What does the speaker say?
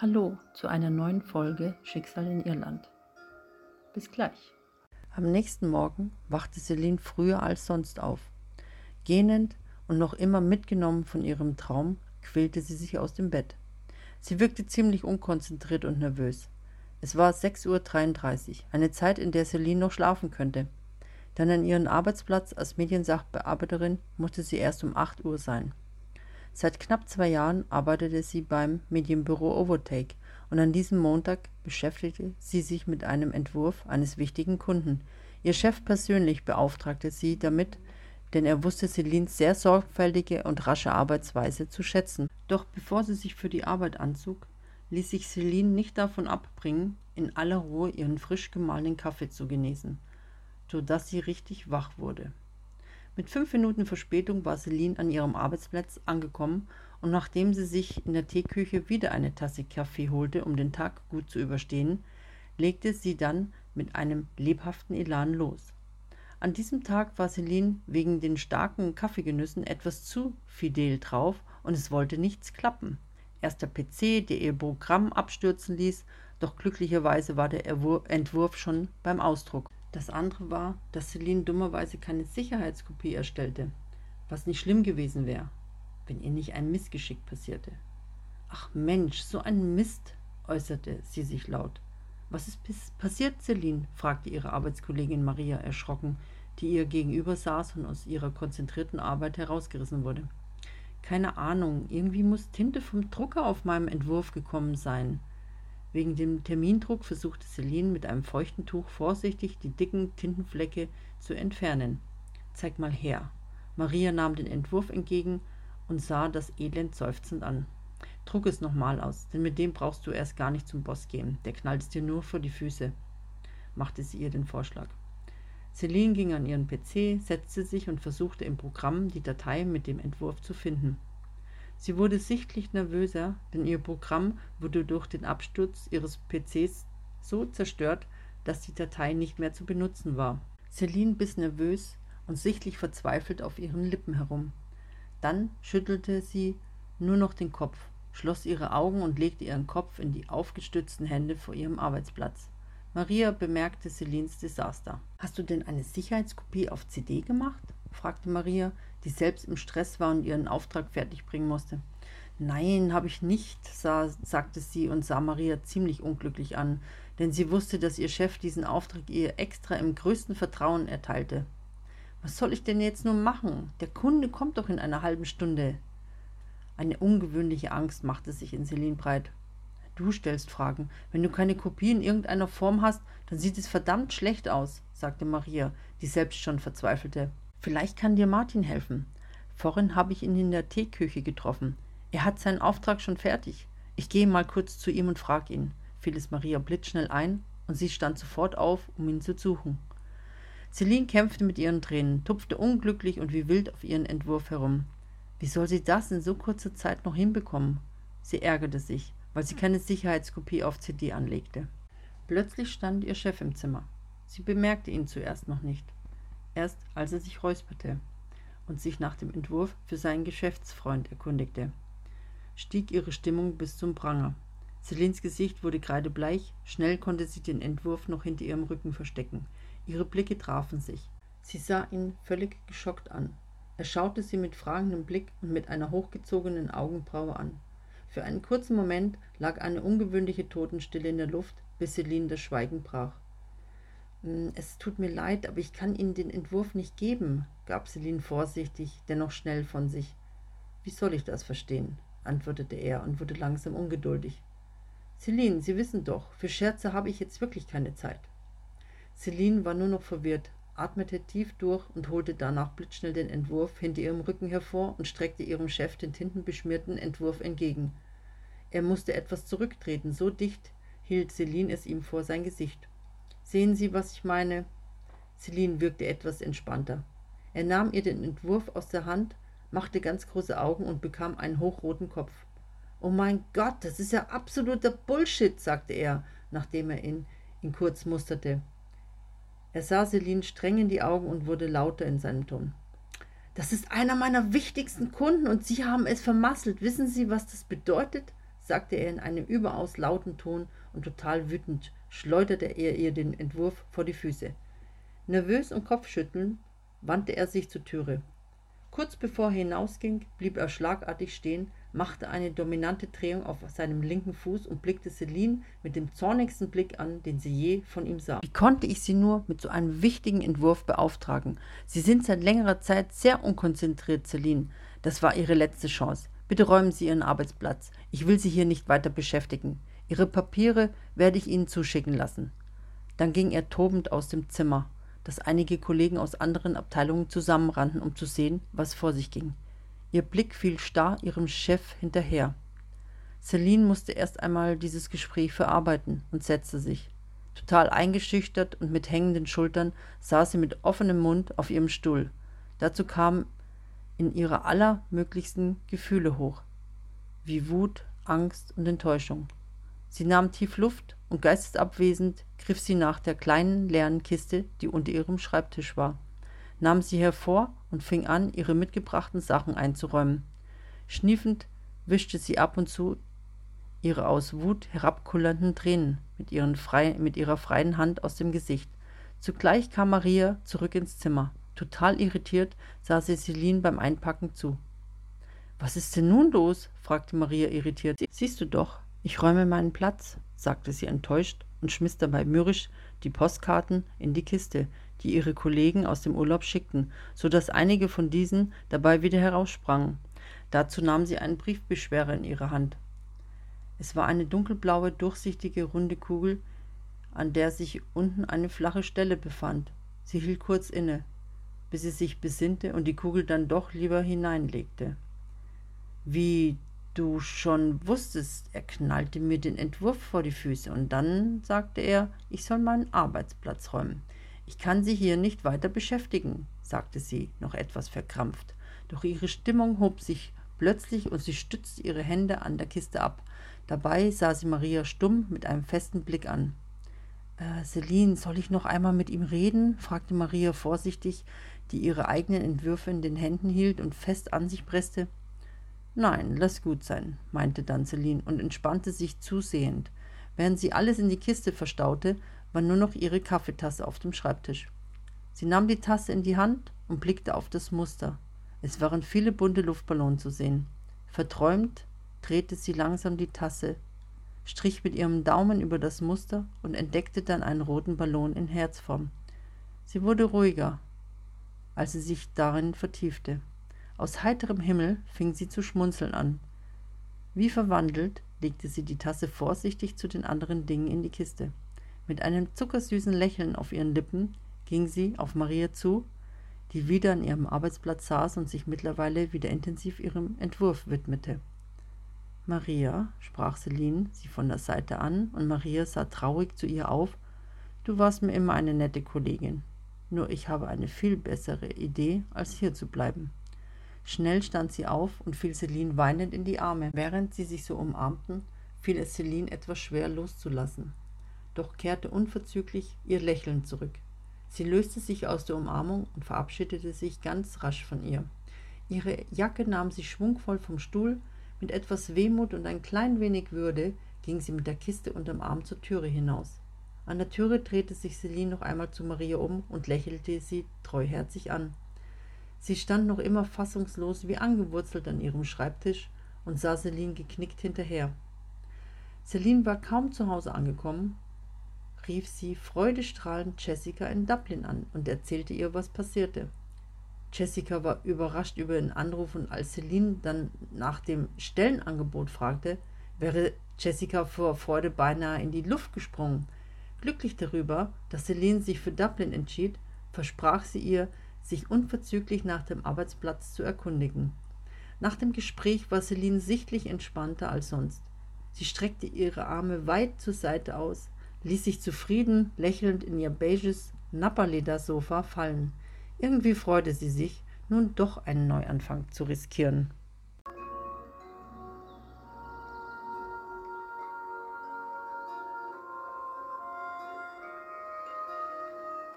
Hallo zu einer neuen Folge Schicksal in Irland. Bis gleich. Am nächsten Morgen wachte Celine früher als sonst auf. Gähnend und noch immer mitgenommen von ihrem Traum, quälte sie sich aus dem Bett. Sie wirkte ziemlich unkonzentriert und nervös. Es war 6.33 Uhr, eine Zeit, in der Celine noch schlafen könnte. Denn an ihren Arbeitsplatz als Mediensachbearbeiterin musste sie erst um 8 Uhr sein. Seit knapp zwei Jahren arbeitete sie beim Medienbüro Overtake und an diesem Montag beschäftigte sie sich mit einem Entwurf eines wichtigen Kunden. Ihr Chef persönlich beauftragte sie damit, denn er wusste Celines sehr sorgfältige und rasche Arbeitsweise zu schätzen. Doch bevor sie sich für die Arbeit anzog, ließ sich Celine nicht davon abbringen, in aller Ruhe ihren frisch gemahlenen Kaffee zu genießen, sodass sie richtig wach wurde. Mit fünf Minuten Verspätung war Celine an ihrem Arbeitsplatz angekommen und nachdem sie sich in der Teeküche wieder eine Tasse Kaffee holte, um den Tag gut zu überstehen, legte sie dann mit einem lebhaften Elan los. An diesem Tag war Celine wegen den starken Kaffeegenüssen etwas zu fidel drauf und es wollte nichts klappen. Erst der PC, der ihr Programm abstürzen ließ, doch glücklicherweise war der Entwurf schon beim Ausdruck. Das andere war, dass Celine dummerweise keine Sicherheitskopie erstellte, was nicht schlimm gewesen wäre, wenn ihr nicht ein Missgeschick passierte. Ach Mensch, so ein Mist, äußerte sie sich laut. Was ist passiert, Celine? fragte ihre Arbeitskollegin Maria erschrocken, die ihr gegenüber saß und aus ihrer konzentrierten Arbeit herausgerissen wurde. Keine Ahnung, irgendwie muss Tinte vom Drucker auf meinem Entwurf gekommen sein. Wegen dem Termindruck versuchte Celine mit einem feuchten Tuch vorsichtig die dicken Tintenflecke zu entfernen. Zeig mal her. Maria nahm den Entwurf entgegen und sah das Elend seufzend an. Druck es nochmal aus, denn mit dem brauchst du erst gar nicht zum Boss gehen. Der knallt es dir nur vor die Füße, machte sie ihr den Vorschlag. Celine ging an ihren PC, setzte sich und versuchte im Programm die Datei mit dem Entwurf zu finden. Sie wurde sichtlich nervöser, denn ihr Programm wurde durch den Absturz ihres PCs so zerstört, dass die Datei nicht mehr zu benutzen war. Celine biss nervös und sichtlich verzweifelt auf ihren Lippen herum. Dann schüttelte sie nur noch den Kopf, schloss ihre Augen und legte ihren Kopf in die aufgestützten Hände vor ihrem Arbeitsplatz. Maria bemerkte Celines Desaster. Hast du denn eine Sicherheitskopie auf CD gemacht? fragte Maria, die selbst im Stress war und ihren Auftrag fertigbringen musste. Nein, habe ich nicht, sah, sagte sie und sah Maria ziemlich unglücklich an, denn sie wusste, dass ihr Chef diesen Auftrag ihr extra im größten Vertrauen erteilte. Was soll ich denn jetzt nur machen? Der Kunde kommt doch in einer halben Stunde. Eine ungewöhnliche Angst machte sich in Celine breit. Du stellst Fragen. Wenn du keine Kopie in irgendeiner Form hast, dann sieht es verdammt schlecht aus, sagte Maria, die selbst schon verzweifelte. Vielleicht kann dir Martin helfen. Vorhin habe ich ihn in der Teeküche getroffen. Er hat seinen Auftrag schon fertig. Ich gehe mal kurz zu ihm und frage ihn, fiel es Maria blitzschnell ein, und sie stand sofort auf, um ihn zu suchen. Celine kämpfte mit ihren Tränen, tupfte unglücklich und wie wild auf ihren Entwurf herum. Wie soll sie das in so kurzer Zeit noch hinbekommen? Sie ärgerte sich, weil sie keine Sicherheitskopie auf CD anlegte. Plötzlich stand ihr Chef im Zimmer. Sie bemerkte ihn zuerst noch nicht erst als er sich räusperte und sich nach dem Entwurf für seinen Geschäftsfreund erkundigte, stieg ihre Stimmung bis zum Pranger. Celines Gesicht wurde kreidebleich, schnell konnte sie den Entwurf noch hinter ihrem Rücken verstecken. Ihre Blicke trafen sich. Sie sah ihn völlig geschockt an. Er schaute sie mit fragendem Blick und mit einer hochgezogenen Augenbraue an. Für einen kurzen Moment lag eine ungewöhnliche Totenstille in der Luft, bis Celine das Schweigen brach. Hm, es tut mir leid, aber ich kann Ihnen den Entwurf nicht geben, gab Celine vorsichtig, dennoch schnell von sich. Wie soll ich das verstehen? antwortete er und wurde langsam ungeduldig. Celine, Sie wissen doch, für Scherze habe ich jetzt wirklich keine Zeit. Celine war nur noch verwirrt, atmete tief durch und holte danach blitzschnell den Entwurf hinter ihrem Rücken hervor und streckte ihrem Chef den tintenbeschmierten Entwurf entgegen. Er musste etwas zurücktreten, so dicht hielt Celine es ihm vor sein Gesicht. Sehen Sie, was ich meine? Celine wirkte etwas entspannter. Er nahm ihr den Entwurf aus der Hand, machte ganz große Augen und bekam einen hochroten Kopf. Oh mein Gott, das ist ja absoluter Bullshit, sagte er, nachdem er ihn, ihn kurz musterte. Er sah Celine streng in die Augen und wurde lauter in seinem Ton. Das ist einer meiner wichtigsten Kunden und Sie haben es vermasselt. Wissen Sie, was das bedeutet? sagte er in einem überaus lauten Ton und total wütend, schleuderte er ihr den Entwurf vor die Füße. Nervös und kopfschüttelnd wandte er sich zur Türe. Kurz bevor er hinausging, blieb er schlagartig stehen, machte eine dominante Drehung auf seinem linken Fuß und blickte Celine mit dem zornigsten Blick an, den sie je von ihm sah. Wie konnte ich Sie nur mit so einem wichtigen Entwurf beauftragen? Sie sind seit längerer Zeit sehr unkonzentriert, Celine. Das war Ihre letzte Chance. Bitte räumen Sie Ihren Arbeitsplatz. Ich will Sie hier nicht weiter beschäftigen. Ihre Papiere werde ich Ihnen zuschicken lassen. Dann ging er tobend aus dem Zimmer dass einige Kollegen aus anderen Abteilungen zusammenrannten, um zu sehen, was vor sich ging. Ihr Blick fiel starr ihrem Chef hinterher. Celine musste erst einmal dieses Gespräch verarbeiten und setzte sich. Total eingeschüchtert und mit hängenden Schultern saß sie mit offenem Mund auf ihrem Stuhl. Dazu kamen in ihre allermöglichsten Gefühle hoch, wie Wut, Angst und Enttäuschung. Sie nahm tief Luft und geistesabwesend griff sie nach der kleinen leeren Kiste, die unter ihrem Schreibtisch war, nahm sie hervor und fing an, ihre mitgebrachten Sachen einzuräumen. Schniefend wischte sie ab und zu ihre aus Wut herabkullernden Tränen mit, frei, mit ihrer freien Hand aus dem Gesicht. Zugleich kam Maria zurück ins Zimmer. Total irritiert sah sie Celine beim Einpacken zu. Was ist denn nun los? fragte Maria irritiert. Siehst du doch, ich räume meinen Platz, sagte sie enttäuscht und schmiss dabei mürrisch die Postkarten in die Kiste, die ihre Kollegen aus dem Urlaub schickten, so dass einige von diesen dabei wieder heraussprangen. Dazu nahm sie einen Briefbeschwerer in ihre Hand. Es war eine dunkelblaue, durchsichtige, runde Kugel, an der sich unten eine flache Stelle befand. Sie hielt kurz inne, bis sie sich besinnte und die Kugel dann doch lieber hineinlegte. Wie du schon wusstest, er knallte mir den Entwurf vor die Füße und dann sagte er, ich soll meinen Arbeitsplatz räumen. Ich kann Sie hier nicht weiter beschäftigen, sagte sie, noch etwas verkrampft. Doch ihre Stimmung hob sich plötzlich und sie stützte ihre Hände an der Kiste ab. Dabei sah sie Maria stumm mit einem festen Blick an. Äh, Celine, soll ich noch einmal mit ihm reden? fragte Maria vorsichtig, die ihre eigenen Entwürfe in den Händen hielt und fest an sich presste. Nein, lass gut sein, meinte dann Celine und entspannte sich zusehend. Während sie alles in die Kiste verstaute, war nur noch ihre Kaffeetasse auf dem Schreibtisch. Sie nahm die Tasse in die Hand und blickte auf das Muster. Es waren viele bunte Luftballons zu sehen. Verträumt drehte sie langsam die Tasse, strich mit ihrem Daumen über das Muster und entdeckte dann einen roten Ballon in Herzform. Sie wurde ruhiger, als sie sich darin vertiefte. Aus heiterem Himmel fing sie zu schmunzeln an. Wie verwandelt legte sie die Tasse vorsichtig zu den anderen Dingen in die Kiste. Mit einem zuckersüßen Lächeln auf ihren Lippen ging sie auf Maria zu, die wieder an ihrem Arbeitsplatz saß und sich mittlerweile wieder intensiv ihrem Entwurf widmete. Maria, sprach Celine sie von der Seite an, und Maria sah traurig zu ihr auf, du warst mir immer eine nette Kollegin. Nur ich habe eine viel bessere Idee, als hier zu bleiben. Schnell stand sie auf und fiel Celine weinend in die Arme. Während sie sich so umarmten, fiel es Celine etwas schwer loszulassen. Doch kehrte unverzüglich ihr Lächeln zurück. Sie löste sich aus der Umarmung und verabschiedete sich ganz rasch von ihr. Ihre Jacke nahm sie schwungvoll vom Stuhl, mit etwas Wehmut und ein klein wenig Würde ging sie mit der Kiste unterm Arm zur Türe hinaus. An der Türe drehte sich Celine noch einmal zu Maria um und lächelte sie treuherzig an. Sie stand noch immer fassungslos wie angewurzelt an ihrem Schreibtisch und sah Celine geknickt hinterher. Celine war kaum zu Hause angekommen, rief sie freudestrahlend Jessica in Dublin an und erzählte ihr, was passierte. Jessica war überrascht über den Anruf und als Celine dann nach dem Stellenangebot fragte, wäre Jessica vor Freude beinahe in die Luft gesprungen. Glücklich darüber, dass Celine sich für Dublin entschied, versprach sie ihr, sich unverzüglich nach dem Arbeitsplatz zu erkundigen. Nach dem Gespräch war Celine sichtlich entspannter als sonst. Sie streckte ihre Arme weit zur Seite aus, ließ sich zufrieden lächelnd in ihr beiges Napperledersofa fallen. Irgendwie freute sie sich, nun doch einen Neuanfang zu riskieren.